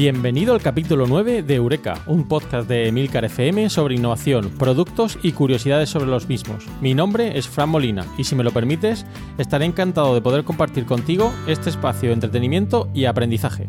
Bienvenido al capítulo 9 de Eureka, un podcast de Emilcar FM sobre innovación, productos y curiosidades sobre los mismos. Mi nombre es Fran Molina y si me lo permites, estaré encantado de poder compartir contigo este espacio de entretenimiento y aprendizaje.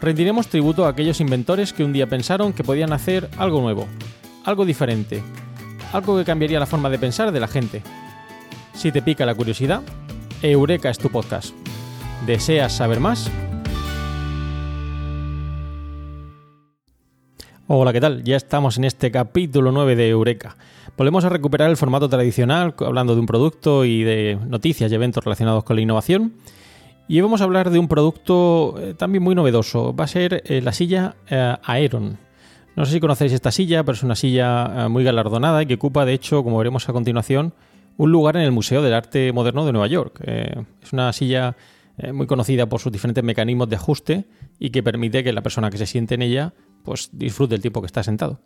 rendiremos tributo a aquellos inventores que un día pensaron que podían hacer algo nuevo, algo diferente, algo que cambiaría la forma de pensar de la gente. Si te pica la curiosidad, Eureka es tu podcast. ¿Deseas saber más? Hola, ¿qué tal? Ya estamos en este capítulo 9 de Eureka. Volvemos a recuperar el formato tradicional, hablando de un producto y de noticias y eventos relacionados con la innovación. Y vamos a hablar de un producto eh, también muy novedoso. Va a ser eh, la silla eh, Aeron. No sé si conocéis esta silla, pero es una silla muy galardonada y que ocupa, de hecho, como veremos a continuación, un lugar en el Museo del Arte Moderno de Nueva York. Es una silla muy conocida por sus diferentes mecanismos de ajuste y que permite que la persona que se siente en ella pues disfrute el tiempo que está sentado.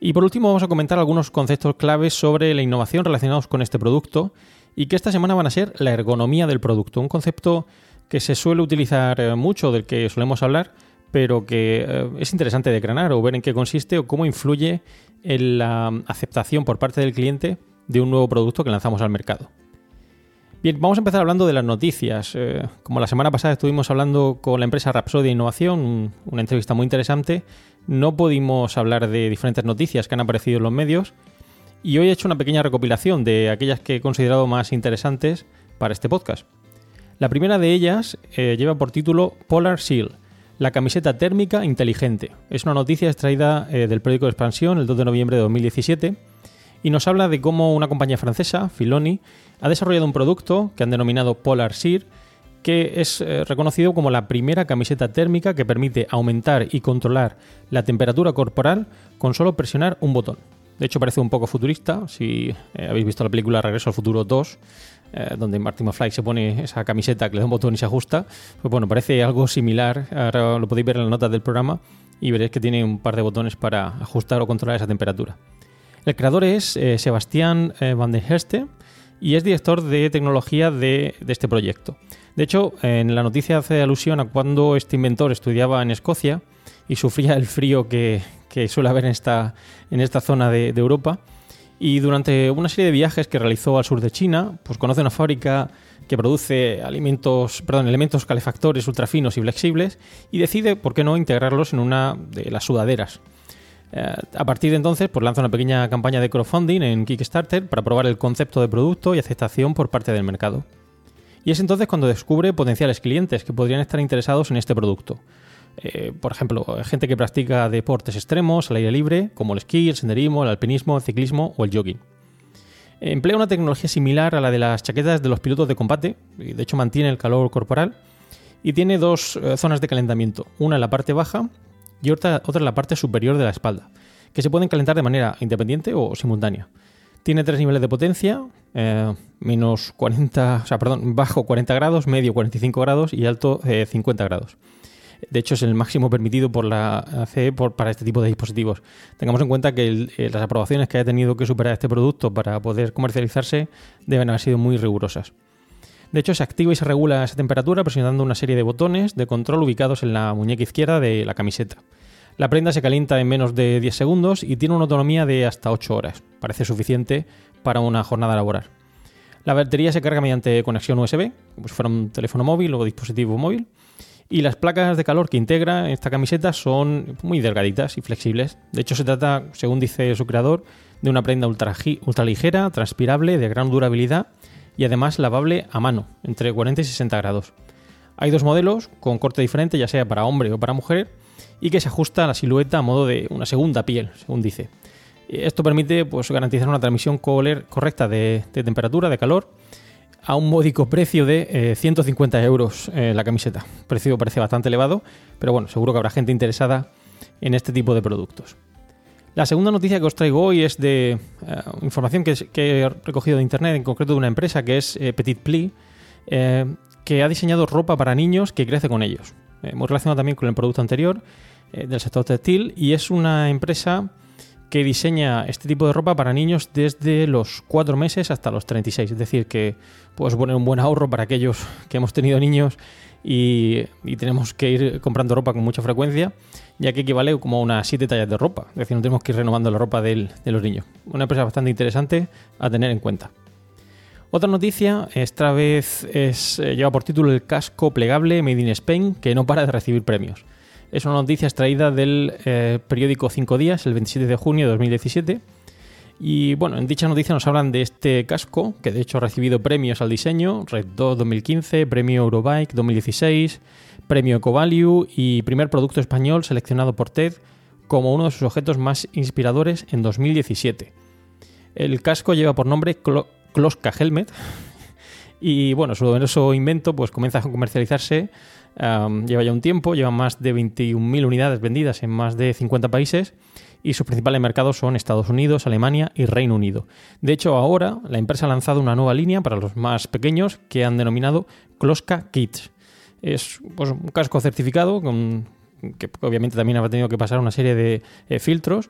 Y por último vamos a comentar algunos conceptos claves sobre la innovación relacionados con este producto y que esta semana van a ser la ergonomía del producto, un concepto que se suele utilizar eh, mucho, del que solemos hablar, pero que eh, es interesante decranar o ver en qué consiste o cómo influye en la aceptación por parte del cliente de un nuevo producto que lanzamos al mercado. Bien, vamos a empezar hablando de las noticias. Eh, como la semana pasada estuvimos hablando con la empresa Rapsodia Innovación, un- una entrevista muy interesante, no pudimos hablar de diferentes noticias que han aparecido en los medios y hoy he hecho una pequeña recopilación de aquellas que he considerado más interesantes para este podcast. La primera de ellas eh, lleva por título Polar Seal, la camiseta térmica inteligente. Es una noticia extraída eh, del periódico de Expansión el 2 de noviembre de 2017 y nos habla de cómo una compañía francesa, Filoni, ha desarrollado un producto que han denominado Polar Sear, que es eh, reconocido como la primera camiseta térmica que permite aumentar y controlar la temperatura corporal con solo presionar un botón. De hecho, parece un poco futurista. Si eh, habéis visto la película Regreso al Futuro 2, eh, donde Marty McFly se pone esa camiseta que le da un botón y se ajusta, pues bueno, parece algo similar. Ahora lo podéis ver en las notas del programa y veréis que tiene un par de botones para ajustar o controlar esa temperatura. El creador es Sebastián Van den Herste y es director de tecnología de, de este proyecto. De hecho, en la noticia hace alusión a cuando este inventor estudiaba en Escocia y sufría el frío que, que suele haber en esta, en esta zona de, de Europa. Y durante una serie de viajes que realizó al sur de China, pues conoce una fábrica que produce alimentos, perdón, elementos calefactores ultrafinos y flexibles y decide, ¿por qué no?, integrarlos en una de las sudaderas. Eh, a partir de entonces, pues lanza una pequeña campaña de crowdfunding en Kickstarter para probar el concepto de producto y aceptación por parte del mercado. Y es entonces cuando descubre potenciales clientes que podrían estar interesados en este producto. Eh, por ejemplo, gente que practica deportes extremos al aire libre, como el esquí, el senderismo, el alpinismo, el ciclismo o el jogging. Emplea una tecnología similar a la de las chaquetas de los pilotos de combate, y de hecho mantiene el calor corporal, y tiene dos eh, zonas de calentamiento, una en la parte baja y otra, otra en la parte superior de la espalda, que se pueden calentar de manera independiente o simultánea. Tiene tres niveles de potencia, eh, menos 40, o sea, perdón, bajo 40 grados, medio 45 grados y alto eh, 50 grados. De hecho, es el máximo permitido por la CE por- para este tipo de dispositivos. Tengamos en cuenta que eh, las aprobaciones que haya tenido que superar este producto para poder comercializarse deben haber sido muy rigurosas. De hecho, se activa y se regula esa temperatura presionando una serie de botones de control ubicados en la muñeca izquierda de la camiseta. La prenda se calienta en menos de 10 segundos y tiene una autonomía de hasta 8 horas. Parece suficiente para una jornada laboral. La batería se carga mediante conexión USB, como si fuera un teléfono móvil o dispositivo móvil. Y las placas de calor que integra esta camiseta son muy delgaditas y flexibles. De hecho, se trata, según dice su creador, de una prenda ultra, ultra ligera, transpirable, de gran durabilidad y además lavable a mano, entre 40 y 60 grados. Hay dos modelos con corte diferente, ya sea para hombre o para mujer, y que se ajusta a la silueta a modo de una segunda piel, según dice. Esto permite pues, garantizar una transmisión correcta de, temperatura, de calor, a un módico precio de eh, 150 euros eh, la camiseta. Precio parece bastante elevado, pero bueno, seguro que habrá gente interesada en este tipo de productos. La segunda noticia que os traigo hoy es de eh, información que, he recogido de internet, en concreto de una empresa que es eh, Petit Pli, eh, que ha diseñado ropa para niños que crece con ellos. Eh, muy relacionado también con el producto anterior del sector textil y es una empresa que diseña este tipo de ropa para niños desde los 4 meses hasta los 36. Es decir, que puedes poner un buen ahorro para aquellos que hemos tenido niños y, tenemos que ir comprando ropa con mucha frecuencia, ya que equivale como a unas 7 tallas de ropa. Es decir, no tenemos que ir renovando la ropa de los niños. Una empresa bastante interesante a tener en cuenta. Otra noticia, esta vez es, eh, lleva por título el casco plegable Made in Spain, que no para de recibir premios. Es una noticia extraída del eh, periódico Cinco Días, el 27 de junio de 2017. Y bueno, en dicha noticia nos hablan de este casco, que de hecho ha recibido premios al diseño, Red 2 2015, Premio Eurobike 2016, Premio EcoValue y primer producto español seleccionado por TED como uno de sus objetos más inspiradores en 2017. El casco lleva por nombre Kloska Helmet y bueno, su novedoso invento pues comienza a comercializarse, lleva ya un tiempo, lleva más de 21.000 unidades vendidas en más de 50 países y sus principales mercados son Estados Unidos, Alemania y Reino Unido. De hecho, ahora la empresa ha lanzado una nueva línea para los más pequeños que han denominado Kloska Kids. Es pues, un casco certificado que obviamente también ha tenido que pasar una serie de eh, filtros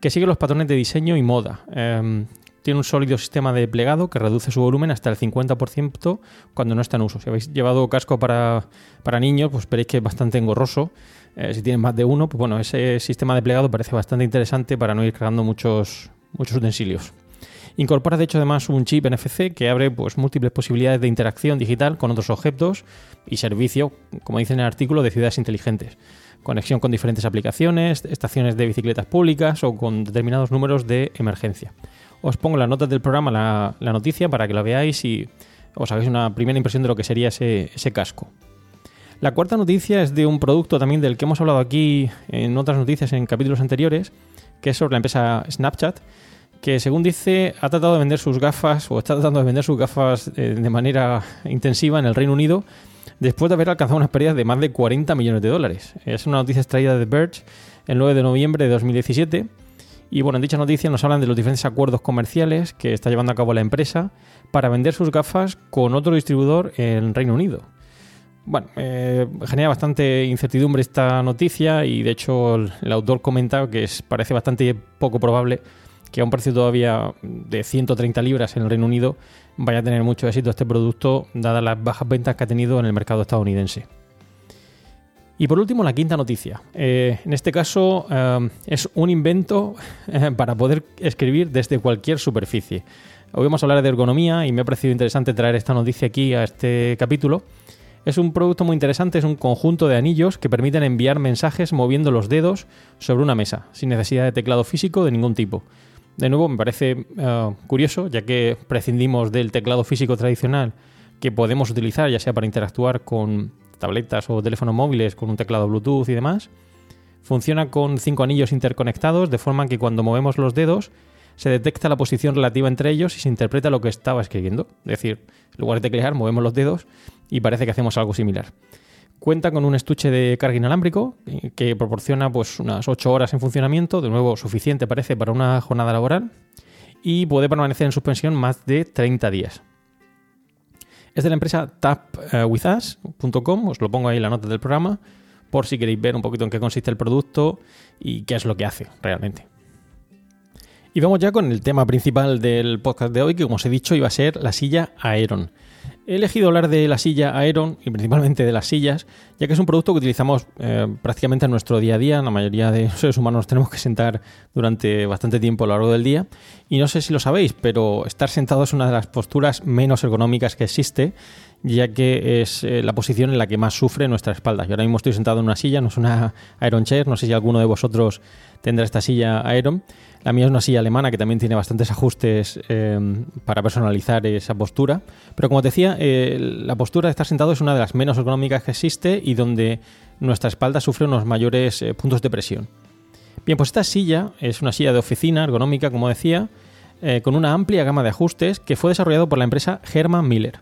que sigue los patrones de diseño y moda. Em, tiene un sólido sistema de plegado que reduce su volumen hasta el 50% cuando no está en uso. Si habéis llevado casco para, para niños, pues veréis que es bastante engorroso. Eh, si tienen más de uno, pues bueno, ese sistema de plegado parece bastante interesante para no ir cargando muchos, muchos utensilios. Incorpora de hecho además un chip NFC que abre pues, múltiples posibilidades de interacción digital con otros objetos y servicio, como dice en el artículo, de ciudades inteligentes. Conexión con diferentes aplicaciones, estaciones de bicicletas públicas o con determinados números de emergencia. Os pongo las notas del programa la, noticia para que la veáis y os hagáis una primera impresión de lo que sería ese, casco. La cuarta noticia es de un producto también del que hemos hablado aquí en otras noticias en capítulos anteriores, que es sobre la empresa Snapchat, que según dice ha tratado de vender sus gafas o está tratando de vender sus gafas eh, de manera intensiva en el Reino Unido después de haber alcanzado unas pérdidas de más de 40 millones de dólares. Es una noticia extraída de Verge el 9 de noviembre de 2017 y bueno, en dicha noticia nos hablan de los diferentes acuerdos comerciales que está llevando a cabo la empresa para vender sus gafas con otro distribuidor en Reino Unido. Bueno, eh, genera bastante incertidumbre esta noticia y de hecho el, autor comenta que parece bastante poco probable que a un precio todavía de 130 libras en el Reino Unido vaya a tener mucho éxito este producto dadas las bajas ventas que ha tenido en el mercado estadounidense. Y por último, la quinta noticia. Eh, en este caso eh, es un invento eh, para poder escribir desde cualquier superficie. Hoy vamos a hablar de ergonomía y me ha parecido interesante traer esta noticia aquí a este capítulo. Es un producto muy interesante, es un conjunto de anillos que permiten enviar mensajes moviendo los dedos sobre una mesa, sin necesidad de teclado físico de ningún tipo. De nuevo, me parece curioso, ya que prescindimos del teclado físico tradicional que podemos utilizar, ya sea para interactuar con tabletas o teléfonos móviles con un teclado Bluetooth y demás. Funciona con cinco anillos interconectados, de forma que cuando movemos los dedos se detecta la posición relativa entre ellos y se interpreta lo que estaba escribiendo. Es decir, en lugar de teclear, movemos los dedos y parece que hacemos algo similar. Cuenta con un estuche de carga inalámbrico eh, que proporciona pues, unas 8 horas en funcionamiento, de nuevo suficiente parece para una jornada laboral, y puede permanecer en suspensión más de 30 días. Es de la empresa tapwithus.com, os lo pongo ahí en la nota del programa, por si queréis ver un poquito en qué consiste el producto y qué es lo que hace realmente. Y vamos ya con el tema principal del podcast de hoy, que como os he dicho iba a ser la silla Aeron. He elegido hablar de la silla Aeron y principalmente de las sillas, ya que es un producto que utilizamos eh, prácticamente en nuestro día a día. La mayoría de los seres humanos tenemos que sentar durante bastante tiempo a lo largo del día. Y no sé si lo sabéis, pero estar sentado es una de las posturas menos ergonómicas que existe, ya que es eh, la posición en la que más sufre nuestra espalda. Yo ahora mismo estoy sentado en una silla, no es una Aeron Chair, no sé si alguno de vosotros tendrá esta silla Aeron. La mía es una silla alemana que también tiene bastantes ajustes eh, para personalizar esa postura. Pero como te decía, eh, la postura de estar sentado es una de las menos ergonómicas que existe y donde nuestra espalda sufre unos mayores eh, puntos de presión. Bien, pues esta silla es una silla de oficina ergonómica, como decía, con una amplia gama de ajustes que fue desarrollado por la empresa Herman Miller.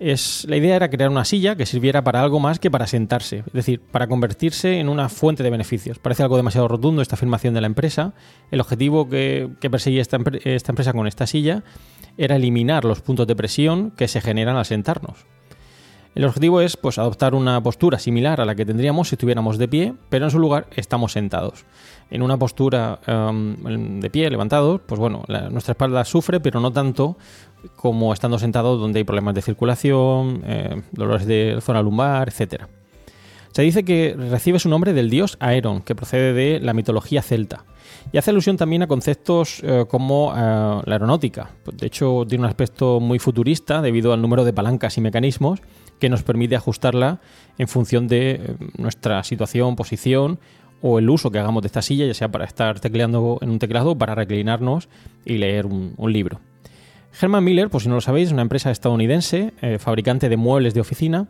La idea era crear una silla que sirviera para algo más que para sentarse, es decir, para convertirse en una fuente de beneficios. Parece algo demasiado rotundo esta afirmación de la empresa. El objetivo que, perseguía esta, empre- esta empresa con esta silla era eliminar los puntos de presión que se generan al sentarnos. El objetivo es pues, adoptar una postura similar a la que tendríamos si estuviéramos de pie, pero en su lugar estamos sentados. En una postura em, de pie, levantados, pues bueno, nuestra espalda sufre, pero no tanto como estando sentados donde hay problemas de circulación, eh, dolores de zona lumbar, etcétera. Se dice que recibe su nombre del dios Aeron, que procede de la mitología celta. Y hace alusión también a conceptos eh, como eh, la aeronáutica. Pues, De hecho, tiene un aspecto muy futurista debido al número de palancas y mecanismos que nos permite ajustarla en función de nuestra situación, posición o el uso que hagamos de esta silla, ya sea para estar tecleando en un teclado para reclinarnos y leer un libro. Herman Miller, por si no lo sabéis, es una empresa estadounidense, eh, fabricante de muebles de oficina,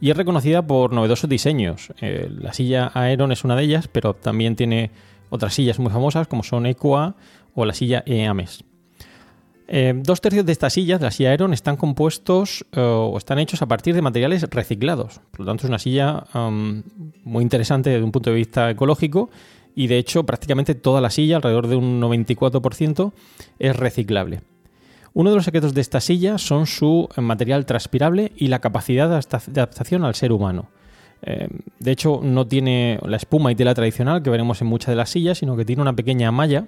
y es reconocida por novedosos diseños. Eh, la silla Aeron es una de ellas, pero también tiene otras sillas muy famosas como son EQA o la silla EAMES. Eh, dos tercios de estas sillas, la silla Aeron, están compuestos o están hechos a partir de materiales reciclados. Por lo tanto, es una silla muy interesante desde un punto de vista ecológico y de hecho prácticamente toda la silla, alrededor de un 94%, es reciclable. Uno de los secretos de esta silla son su eh, material transpirable y la capacidad de adapta- de adaptación al ser humano. Eh, de hecho, no tiene la espuma y tela tradicional que veremos en muchas de las sillas, sino que tiene una pequeña malla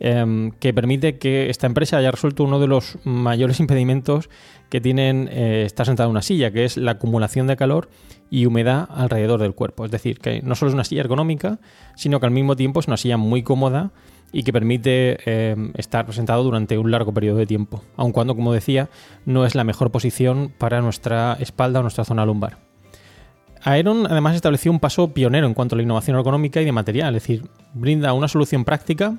eh, que permite que esta empresa haya resuelto uno de los mayores impedimentos que tienen eh, estar sentado en una silla, que es la acumulación de calor y humedad alrededor del cuerpo. Es decir, que no solo es una silla ergonómica, sino que al mismo tiempo es una silla muy cómoda y que permite eh, estar sentado durante un largo periodo de tiempo, aun cuando, como decía, no es la mejor posición para nuestra espalda o nuestra zona lumbar. Aeron además estableció un paso pionero en cuanto a la innovación ergonómica y de material, es decir, brinda una solución práctica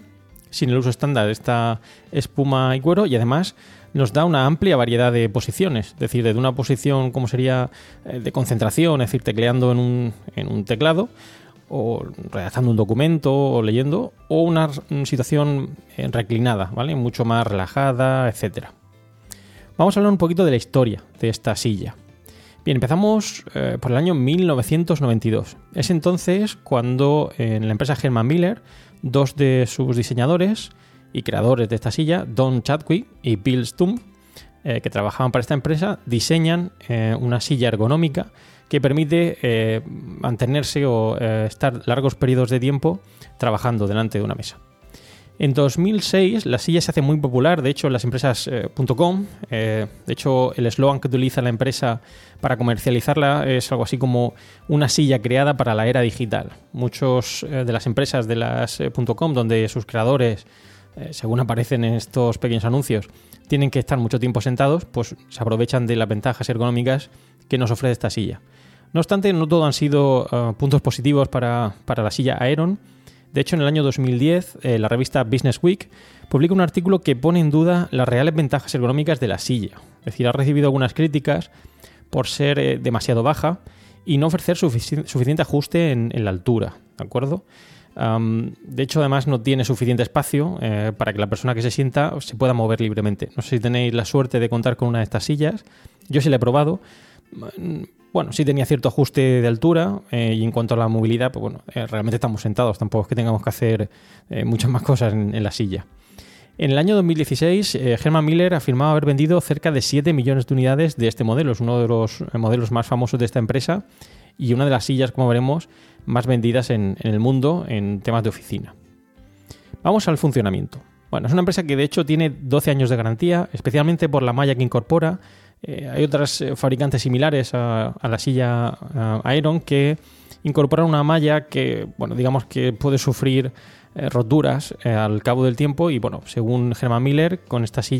sin el uso estándar de esta espuma y cuero y además nos da una amplia variedad de posiciones, es decir, desde una posición como sería eh, de concentración, es decir, tecleando en un, en un teclado o redactando un documento o leyendo, o una situación eh, reclinada, ¿vale? Mucho más relajada, etcétera. Vamos a hablar un poquito de la historia de esta silla. Bien, empezamos eh, por el año 1992. Es entonces cuando en la empresa Herman Miller, dos de sus diseñadores y creadores de esta silla, Don Chadwick y Bill Stump, eh, que trabajaban para esta empresa, diseñan eh, una silla ergonómica que permite eh, mantenerse o estar largos periodos de tiempo trabajando delante de una mesa. En 2006 la silla se hace muy popular, de hecho en las empresas .com, eh, de hecho el eslogan que utiliza la empresa para comercializarla es algo así como una silla creada para la era digital. Muchos de las empresas de las .com donde sus creadores, según aparecen en estos pequeños anuncios, tienen que estar mucho tiempo sentados, pues se aprovechan de las ventajas ergonómicas que nos ofrece esta silla. No obstante, no todo han sido eh, puntos positivos para, para la silla Aeron. De hecho, en el año 2010, eh, la revista Business Week publica un artículo que pone en duda las reales ventajas ergonómicas de la silla. Es decir, ha recibido algunas críticas por ser eh, demasiado baja y no ofrecer sufici- suficiente ajuste en la altura, ¿de acuerdo? De hecho, además no tiene suficiente espacio eh, para que la persona que se sienta se pueda mover libremente. No sé si tenéis la suerte de contar con una de estas sillas. Yo sí la he probado. Mm, Bueno, sí tenía cierto ajuste de altura eh, y en cuanto a la movilidad, pues bueno, eh, realmente estamos sentados, tampoco es que tengamos que hacer muchas más cosas en, en la silla. En el año 2016, eh, Herman Miller afirmaba haber vendido cerca de 7 millones de unidades de este modelo. Es uno de los modelos más famosos de esta empresa y una de las sillas, como veremos, más vendidas en, el mundo en temas de oficina. Vamos al funcionamiento. Bueno, es una empresa que de hecho tiene 12 años de garantía, especialmente por la malla que incorpora. Eh, hay otras eh, fabricantes similares a, a la silla eh, Iron que incorporan una malla que, bueno, digamos que puede sufrir eh, roturas al cabo del tiempo y, bueno, según Herman Miller, con esta silla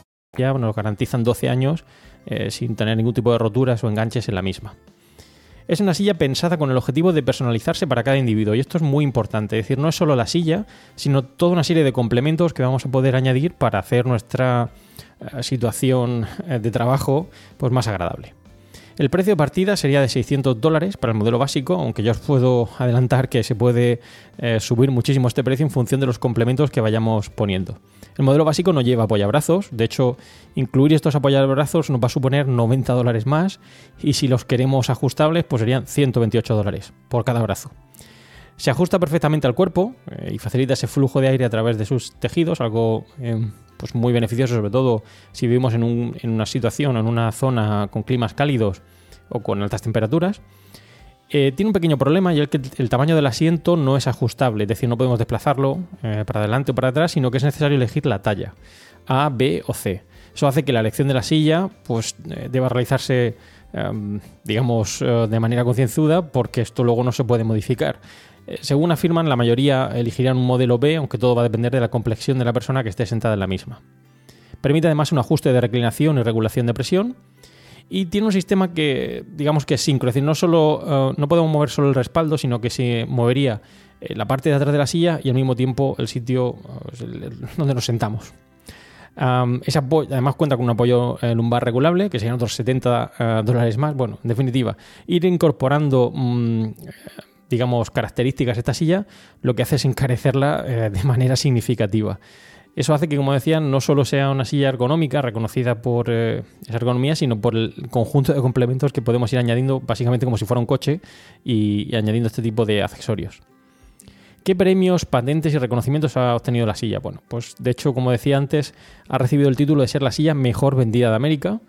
Ya nos garantizan 12 años eh, sin tener ningún tipo de roturas o enganches en la misma. Es una silla pensada con el objetivo de personalizarse para cada individuo y esto es muy importante, es decir, no es solo la silla, sino toda una serie de complementos que vamos a poder añadir para hacer nuestra eh, situación eh, de trabajo pues más agradable. El precio de partida sería de 600 dólares para el modelo básico, aunque yo os puedo adelantar que se puede eh, subir muchísimo este precio en función de los complementos que vayamos poniendo. El modelo básico no lleva apoyabrazos, de hecho, incluir estos apoyabrazos nos va a suponer 90 dólares más y si los queremos ajustables, pues serían 128 dólares por cada brazo. Se ajusta perfectamente al cuerpo eh, y facilita ese flujo de aire a través de sus tejidos, algo eh, pues muy beneficioso, sobre todo si vivimos en, un- en una situación o en una zona con climas cálidos o con altas temperaturas. Eh, tiene un pequeño problema y es que el, tamaño del asiento no es ajustable, es decir, no podemos desplazarlo eh, para adelante o para atrás, sino que es necesario elegir la talla A, B o C. Eso hace que la elección de la silla pues, eh, deba realizarse, em, digamos, de manera concienzuda, porque esto luego no se puede modificar. Eh, según afirman, la mayoría elegirían un modelo B, aunque todo va a depender de la complexión de la persona que esté sentada en la misma. Permite además un ajuste de reclinación y regulación de presión. Y tiene un sistema que, digamos que es síncrono, es decir, no, solo, eh, no podemos mover solo el respaldo, sino que se movería eh, la parte de atrás de la silla y al mismo tiempo el sitio donde nos sentamos. Am, ese apoyo- además cuenta con un apoyo lumbar regulable, que serían otros 70 eh, dólares más. Bueno, en definitiva, ir incorporando, mm, digamos, características esta silla, lo que hace es encarecerla eh, de manera significativa. Eso hace que, como decía, no solo sea una silla ergonómica, reconocida por eh, esa ergonomía, sino por el conjunto de complementos que podemos ir añadiendo, básicamente como si fuera un coche, y, y añadiendo este tipo de accesorios. ¿Qué premios, patentes y reconocimientos ha obtenido la silla? Bueno, pues de hecho, como decía antes, ha recibido el título de ser la silla mejor vendida de América.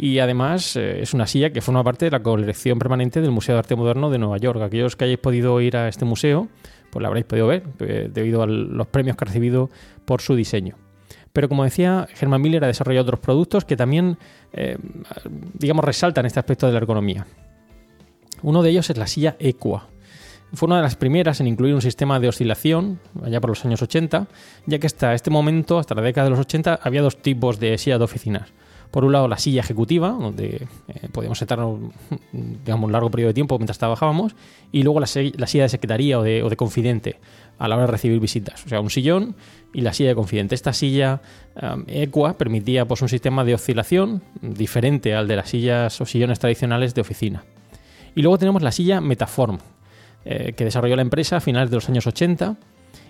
Y además eh, es una silla que forma parte de la colección permanente del Museo de Arte Moderno de Nueva York. Aquellos que hayáis podido ir a este museo, pues la habréis podido ver, eh, debido a los premios que ha recibido por su diseño. Pero como decía, Herman Miller ha desarrollado otros productos que también, eh, digamos, resaltan este aspecto de la ergonomía. Uno de ellos es la silla Equa. Fue una de las primeras en incluir un sistema de oscilación, allá por los años 80, ya que hasta este momento, hasta la década de los 80, había dos tipos de silla de oficinas. Por un lado, la silla ejecutiva, donde eh, podíamos sentarnos digamos, un largo periodo de tiempo mientras trabajábamos, y luego la, silla de secretaría o de, o de confidente a la hora de recibir visitas. O sea, un sillón y la silla de confidente. Esta silla um, Equa permitía pues, un sistema de oscilación diferente al de las sillas o sillones tradicionales de oficina. Y luego tenemos la silla Metaform, eh, que desarrolló la empresa a finales de los años 80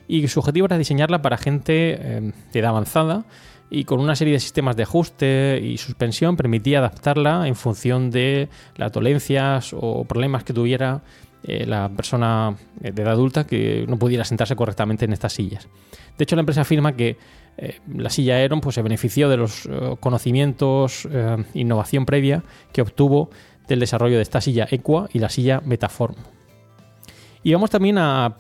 y su objetivo era diseñarla para gente eh, de edad avanzada y con una serie de sistemas de ajuste y suspensión permitía adaptarla en función de las dolencias o problemas que tuviera eh, la persona eh, de edad adulta que no pudiera sentarse correctamente en estas sillas. De hecho, la empresa afirma que eh, la silla Aeron pues, se benefició de los eh, conocimientos, innovación previa que obtuvo del desarrollo de esta silla Equa y la silla Metaform. Y vamos también a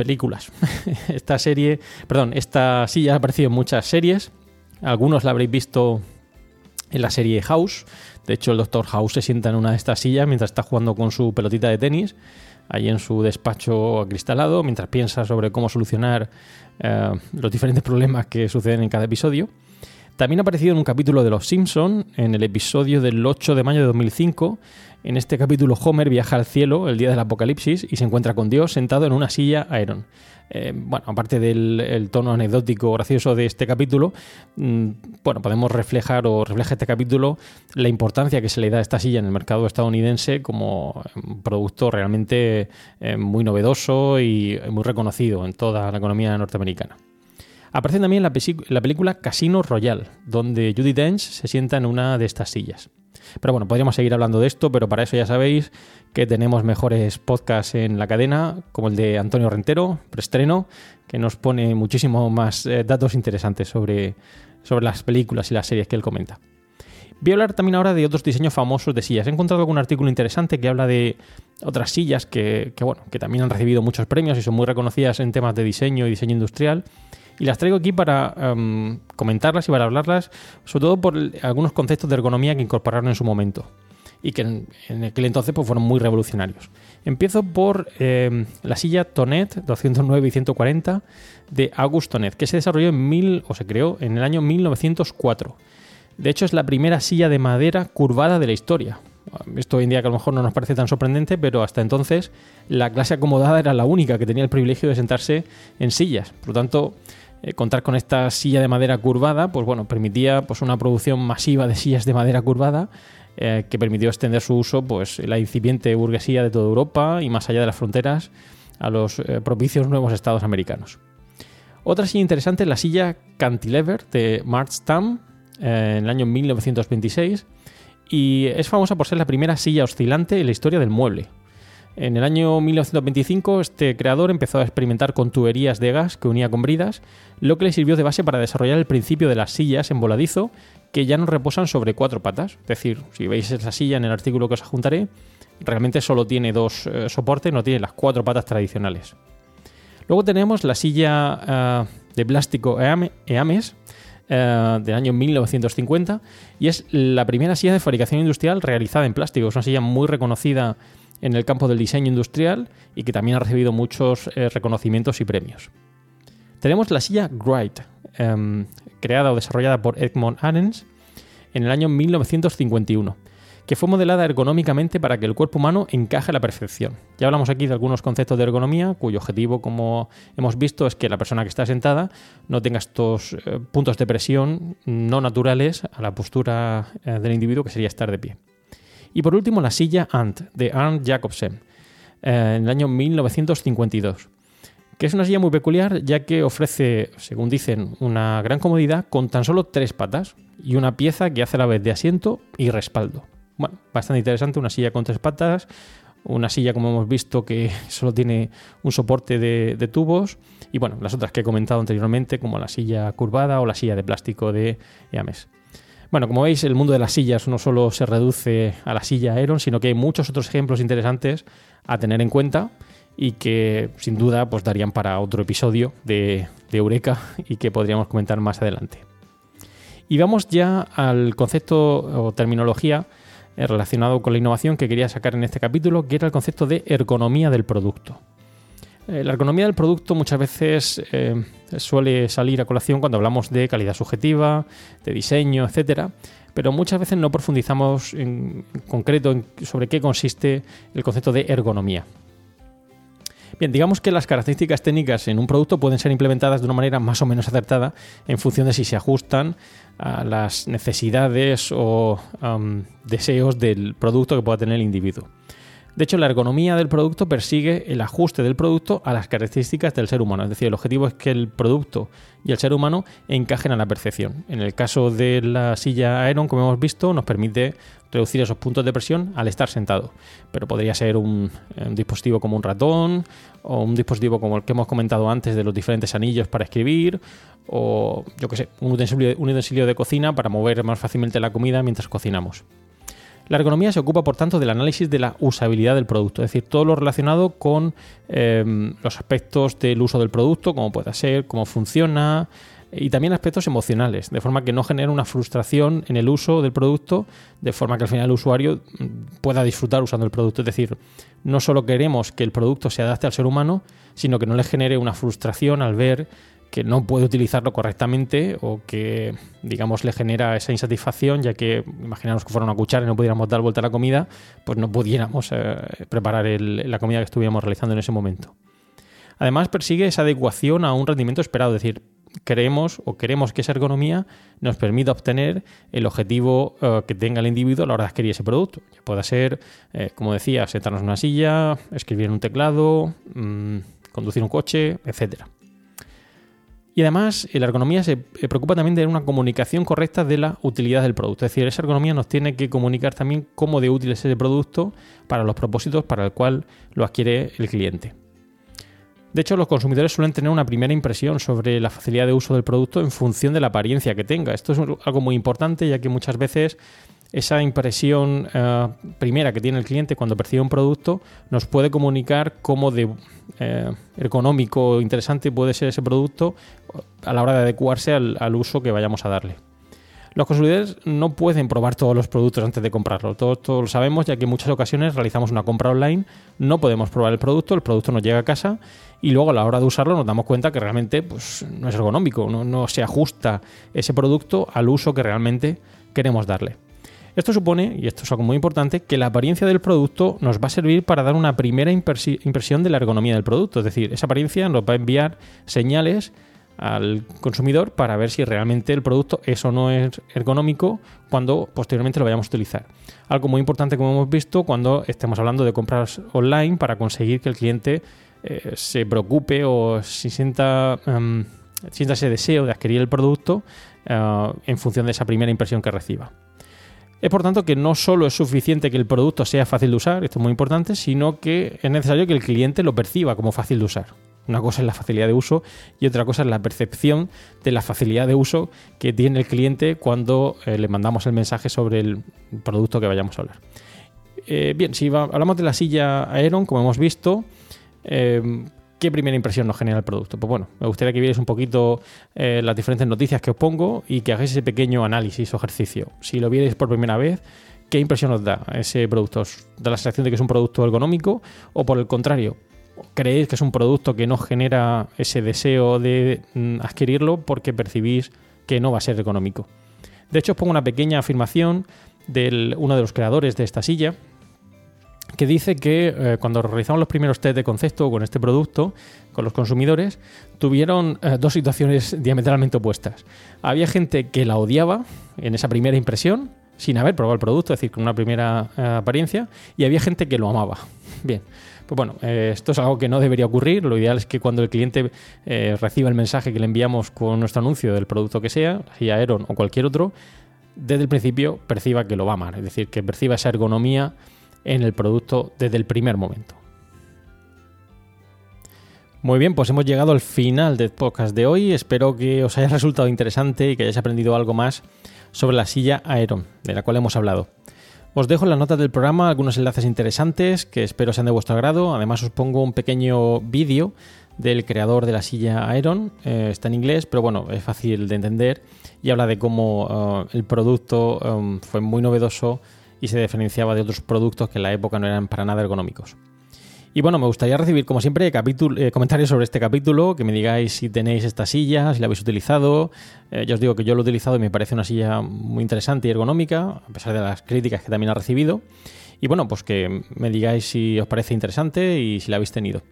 películas. esta serie, perdón, esta silla ha aparecido en muchas series. Algunos la habréis visto en la serie House De hecho, el Dr. House se sienta en una de estas sillas mientras está jugando con su pelotita de tenis, ahí en su despacho acristalado, mientras piensa sobre cómo solucionar eh, los diferentes problemas que suceden en cada episodio. También ha aparecido en un capítulo de Los Simpson, en el episodio del 8 de mayo de 2005. En este capítulo Homer viaja al cielo el día del apocalipsis y se encuentra con Dios sentado en una silla Iron. Eh, bueno, aparte del el tono anecdótico gracioso de este capítulo, mm, bueno, podemos reflejar o refleja este capítulo la importancia que se le da a esta silla en el mercado estadounidense como un producto realmente eh, muy novedoso y muy reconocido en toda la economía norteamericana. Aparece también pesi- la película Casino Royale, donde Judy Dench se sienta en una de estas sillas. Pero bueno, podríamos seguir hablando de esto, pero para eso ya sabéis que tenemos mejores podcasts en la cadena, como el de Antonio Rentero, preestreno, que nos pone muchísimo más eh, datos interesantes sobre, sobre las películas y las series que él comenta. Voy a hablar también ahora de otros diseños famosos de sillas. He encontrado algún artículo interesante que habla de otras sillas que, que, bueno, que también han recibido muchos premios y son muy reconocidas en temas de diseño y diseño industrial. Y las traigo aquí para em, comentarlas y para hablarlas, sobre todo por algunos conceptos de ergonomía que incorporaron en su momento y que en, en aquel entonces pues, fueron muy revolucionarios. Empiezo por em, la silla Tonet 209 y 140 de Auguste Tonet, que se desarrolló en mil, o se creó en el año 1904. De hecho, es la primera silla de madera curvada de la historia. Esto hoy en día que a lo mejor no nos parece tan sorprendente, pero hasta entonces la clase acomodada era la única que tenía el privilegio de sentarse en sillas. Por lo tanto, eh, contar con esta silla de madera curvada, pues bueno, permitía pues, una producción masiva de sillas de madera curvada eh, que permitió extender su uso pues, la incipiente burguesía de toda Europa y más allá de las fronteras a los eh, propicios nuevos estados americanos. Otra silla interesante es la silla Cantilever de March en el año 1926 y es famosa por ser la primera silla oscilante en la historia del mueble. En el año 1925 este creador empezó a experimentar con tuberías de gas que unía con bridas, lo que le sirvió de base para desarrollar el principio de las sillas en voladizo que ya no reposan sobre cuatro patas. Es decir, si veis esa silla en el artículo que os adjuntaré, realmente solo tiene dos eh, soportes, no tiene las cuatro patas tradicionales. Luego tenemos la silla eh, de plástico Eame- Eames eh, del año 1950 y es la primera silla de fabricación industrial realizada en plástico. Es una silla muy reconocida en el campo del diseño industrial y que también ha recibido muchos eh, reconocimientos y premios. Tenemos la silla Wright, em, creada o desarrollada por Edmond Arens en el año 1951, que fue modelada ergonómicamente para que el cuerpo humano encaje a la perfección. Ya hablamos aquí de algunos conceptos de ergonomía, cuyo objetivo, como hemos visto, es que la persona que está sentada no tenga estos eh, puntos de presión no naturales a la postura eh, del individuo, que sería estar de pie. Y por último, la silla Ant, de Arndt Jacobsen, eh, en el año 1952 que es una silla muy peculiar ya que ofrece, según dicen, una gran comodidad con tan solo tres patas y una pieza que hace a la vez de asiento y respaldo. Bueno, bastante interesante, una silla con tres patas, una silla como hemos visto que solo tiene un soporte de, de tubos y bueno, las otras que he comentado anteriormente como la silla curvada o la silla de plástico de Yames. Bueno, como veis, el mundo de las sillas no solo se reduce a la silla Aeron, sino que hay muchos otros ejemplos interesantes a tener en cuenta y que sin duda pues darían para otro episodio de, de Eureka y que podríamos comentar más adelante. Y vamos ya al concepto o terminología eh, relacionado con la innovación que quería sacar en este capítulo, que era el concepto de ergonomía del producto. Eh, la ergonomía del producto muchas veces eh, suele salir a colación cuando hablamos de calidad subjetiva, de diseño, etcétera, pero muchas veces no profundizamos en concreto en sobre qué consiste el concepto de ergonomía. Bien, digamos que las características técnicas en un producto pueden ser implementadas de una manera más o menos acertada en función de si se ajustan a las necesidades o deseos del producto que pueda tener el individuo. De hecho, la ergonomía del producto persigue el ajuste del producto a las características del ser humano. Es decir, el objetivo es que el producto y el ser humano encajen a la perfección. En el caso de la silla Aeron, como hemos visto, nos permite reducir esos puntos de presión al estar sentado. Pero podría ser un, un dispositivo como un ratón o un dispositivo como el que hemos comentado antes de los diferentes anillos para escribir o, yo que sé, un utensilio, un utensilio de cocina para mover más fácilmente la comida mientras cocinamos. La ergonomía se ocupa, por tanto, del análisis de la usabilidad del producto, es decir, todo lo relacionado con eh, los aspectos del uso del producto, cómo puede ser, cómo funciona, y también aspectos emocionales, de forma que no genere una frustración en el uso del producto, de forma que al final el usuario mm, pueda disfrutar usando el producto. Es decir, no solo queremos que el producto se adapte al ser humano, sino que no le genere una frustración al ver que no puede utilizarlo correctamente o que, digamos, le genera esa insatisfacción, ya que imaginamos que fuera una cuchara y no pudiéramos dar vuelta a la comida, pues no pudiéramos eh, preparar la comida que estuviéramos realizando en ese momento. Además, persigue esa adecuación a un rendimiento esperado, es decir, creemos o queremos que esa ergonomía nos permita obtener el objetivo eh, que tenga el individuo a la hora de adquirir ese producto. Ya pueda ser, eh, como decía, sentarnos en una silla, escribir en un teclado, mm, conducir un coche, etcétera. Y además, la ergonomía se eh, preocupa también de una comunicación correcta de la utilidad del producto. Es decir, esa ergonomía nos tiene que comunicar también cómo de útil es ese producto para los propósitos para el cual lo adquiere el cliente. De hecho, los consumidores suelen tener una primera impresión sobre la facilidad de uso del producto en función de la apariencia que tenga. Esto es algo muy importante, ya que muchas veces esa impresión eh, primera que tiene el cliente cuando percibe un producto nos puede comunicar cómo de eh, ergonómico o interesante puede ser ese producto a la hora de adecuarse al, al uso que vayamos a darle. Los consumidores no pueden probar todos los productos antes de comprarlo. Todos, todos lo sabemos, ya que en muchas ocasiones realizamos una compra online, no podemos probar el producto, el producto nos llega a casa y luego a la hora de usarlo nos damos cuenta que realmente pues, no es ergonómico, no, no se ajusta ese producto al uso que realmente queremos darle. Esto supone, y esto es algo muy importante, que la apariencia del producto nos va a servir para dar una primera impresión de la ergonomía del producto. Es decir, esa apariencia nos va a enviar señales al consumidor para ver si realmente el producto es o no es ergonómico cuando posteriormente lo vayamos a utilizar. Algo muy importante como hemos visto cuando estemos hablando de compras online para conseguir que el cliente eh, se preocupe o si sienta, em, sienta ese deseo de adquirir el producto eh, en función de esa primera impresión que reciba. Es por tanto que no solo es suficiente que el producto sea fácil de usar, esto es muy importante, sino que es necesario que el cliente lo perciba como fácil de usar. Una cosa es la facilidad de uso y otra cosa es la percepción de la facilidad de uso que tiene el cliente cuando eh, le mandamos el mensaje sobre el producto que vayamos a hablar. Eh, bien, si hablamos de la silla Aeron, como hemos visto, eh, ¿qué primera impresión nos genera el producto? Pues bueno, me gustaría que vierais un poquito eh, las diferentes noticias que os pongo y que hagáis ese pequeño análisis o ejercicio. Si lo vierais por primera vez, ¿qué impresión os da ese producto? ¿Os da la sensación de que es un producto ergonómico o por el contrario? ¿Creéis que es un producto que no genera ese deseo de mm, adquirirlo porque percibís que no va a ser económico? De hecho, os pongo una pequeña afirmación de uno de los creadores de esta silla, que dice que eh, cuando realizamos los primeros test de concepto con este producto, con los consumidores, tuvieron eh, dos situaciones diametralmente opuestas. Había gente que la odiaba en esa primera impresión, sin haber probado el producto, es decir, con una primera eh, apariencia, y había gente que lo amaba. Bien, pues bueno, esto es algo que no debería ocurrir. Lo ideal es que cuando el cliente reciba el mensaje que le enviamos con nuestro anuncio del producto que sea, sea Aeron o cualquier otro, desde el principio perciba que lo va a amar, es decir, que perciba esa ergonomía en el producto desde el primer momento. Muy bien, pues hemos llegado al final del podcast de hoy. Espero que os haya resultado interesante y que hayáis aprendido algo más sobre la silla Aeron, de la cual hemos hablado. Os dejo en las notas del programa algunos enlaces interesantes que espero sean de vuestro agrado. Además os pongo un pequeño vídeo del creador de la silla Aeron. Eh, está en inglés, pero bueno, es fácil de entender y habla de cómo eh, el producto eh, fue muy novedoso y se diferenciaba de otros productos que en la época no eran para nada ergonómicos. Y bueno, me gustaría recibir, como siempre, eh, comentarios sobre este capítulo, que me digáis si tenéis esta silla, si la habéis utilizado. Eh, ya os digo que yo lo he utilizado y me parece una silla muy interesante y ergonómica, a pesar de las críticas que también ha recibido. Y bueno, pues que me digáis si os parece interesante y si la habéis tenido.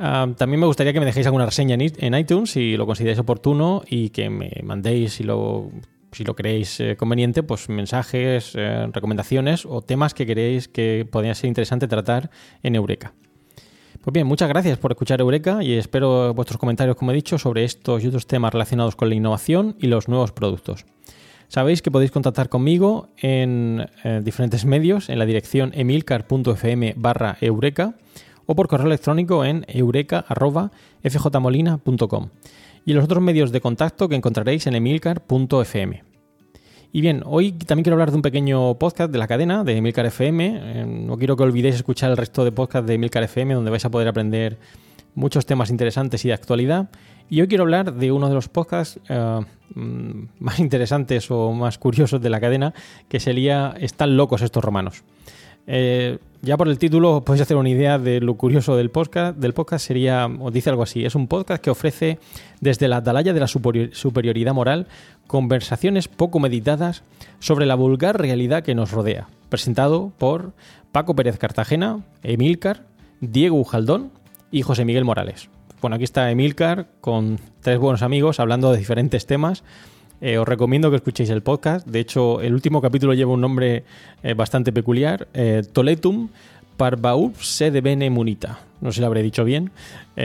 Ah, también me gustaría que me dejéis alguna reseña en iTunes si lo consideráis oportuno y que me mandéis si lo, si lo creéis eh, conveniente, pues mensajes, eh, recomendaciones o temas que queréis que podría ser interesante tratar en Eureka. Pues bien, muchas gracias por escuchar Eureka y espero vuestros comentarios, como he dicho, sobre estos y otros temas relacionados con la innovación y los nuevos productos. Sabéis que podéis contactar conmigo en eh, diferentes medios, en la dirección emilcar.fm barra eureka o por correo electrónico en eureka.fjmolina.com y los otros medios de contacto que encontraréis en emilcar.fm. Y bien, hoy también quiero hablar de un pequeño podcast de la cadena de Emilcar FM. Eh, no quiero que olvidéis escuchar el resto de podcasts de Emilcar FM, donde vais a poder aprender muchos temas interesantes y de actualidad. Y hoy quiero hablar de uno de los podcasts eh, mm, más interesantes o más curiosos de la cadena, que sería Están locos estos romanos. Eh, ya por el título podéis hacer una idea de lo curioso del podcast. Del podcast sería, os dice algo así, es un podcast que ofrece desde la atalaya de la superior- superioridad moral conversaciones poco meditadas sobre la vulgar realidad que nos rodea. Presentado por Paco Pérez Cartagena, Emilcar, Diego Ujaldón y José Miguel Morales. Bueno, aquí está Emilcar con tres buenos amigos hablando de diferentes temas. Eh, os recomiendo que escuchéis el podcast. De hecho, el último capítulo lleva un nombre eh, bastante peculiar: eh, Toletum Parvaub Sede Bene Munita. No sé si lo habré dicho bien,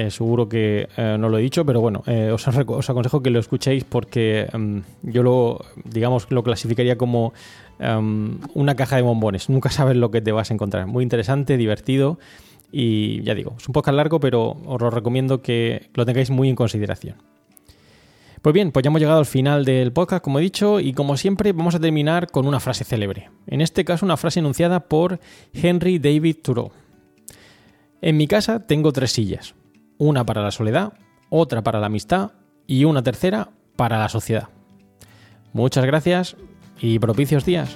seguro que no lo he dicho, pero bueno, os aconsejo que lo escuchéis porque em, yo lo, digamos, lo clasificaría como em, una caja de bombones. Nunca sabes lo que te vas a encontrar. Muy interesante, divertido y ya digo, es un podcast largo, pero os lo recomiendo que lo tengáis muy en consideración. Pues bien, pues ya hemos llegado al final del podcast, como he dicho, y como siempre vamos a terminar con una frase célebre. En este caso, una frase enunciada por Henry David Thoreau. En mi casa tengo tres sillas. Una para la soledad, otra para la amistad y una tercera para la sociedad. Muchas gracias y propicios días.